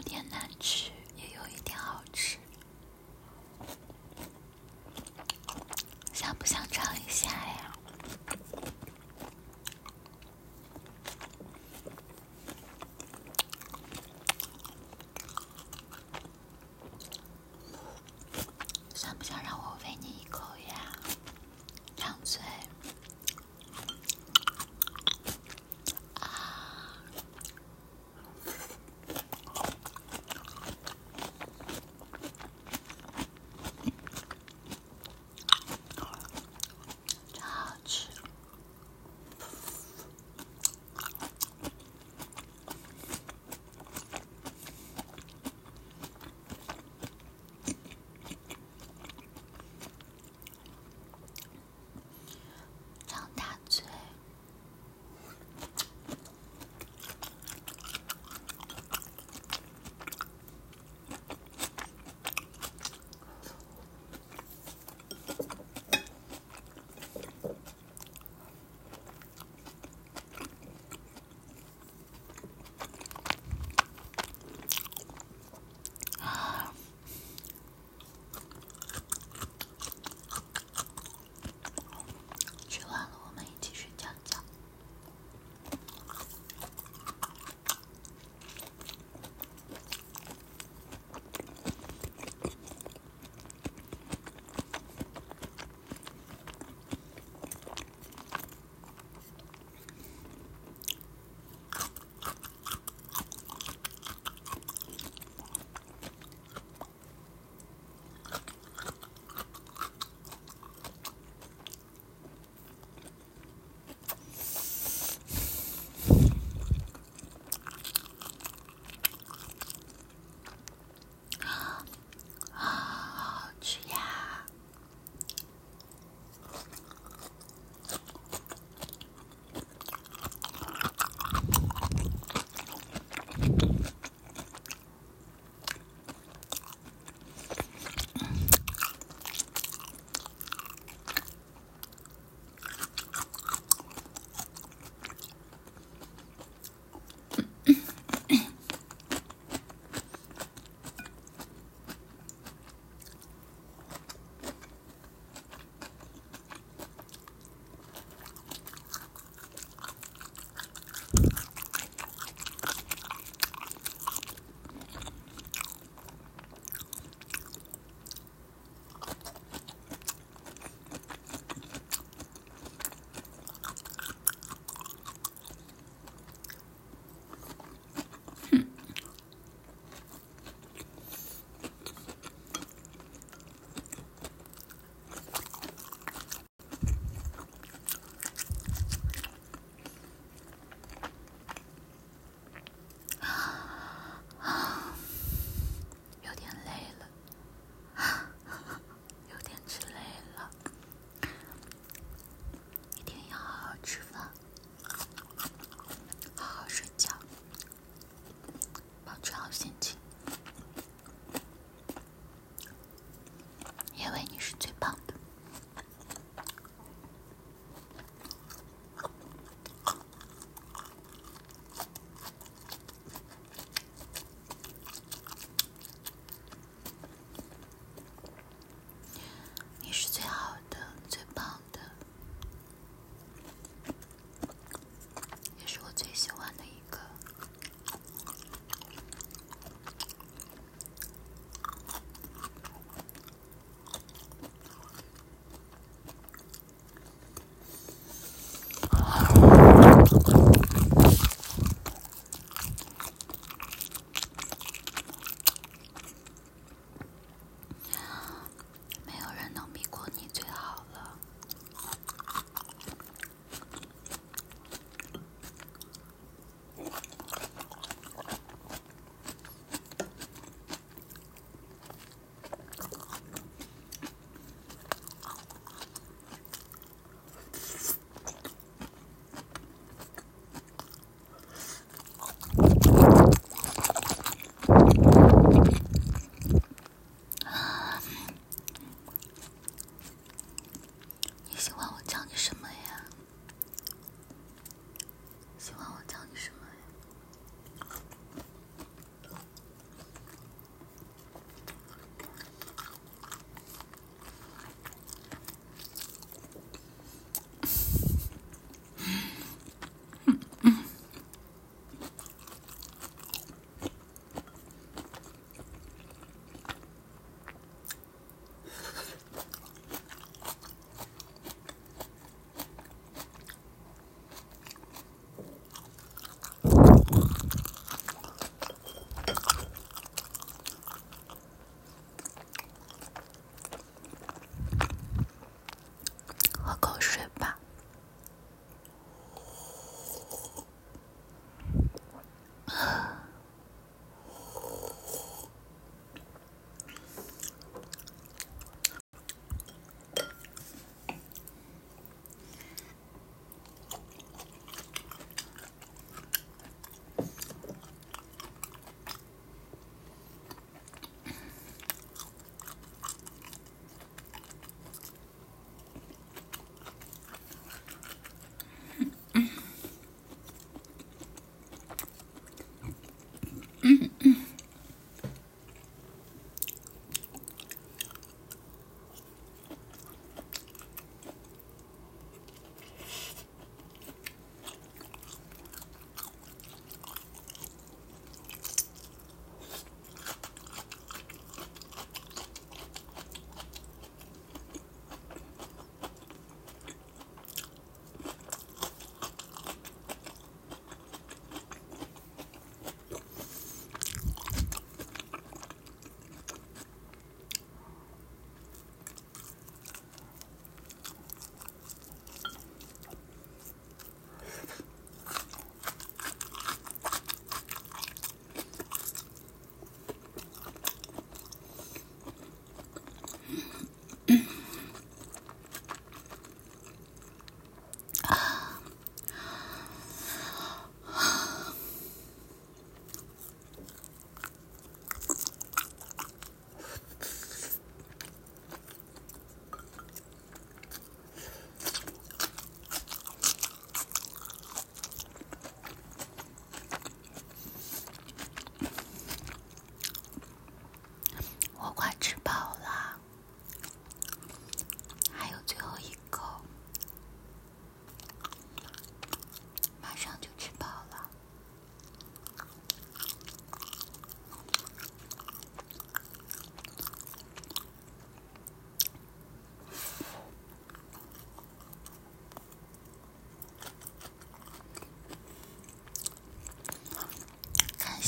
有点难 Mm-hmm.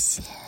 Sesi.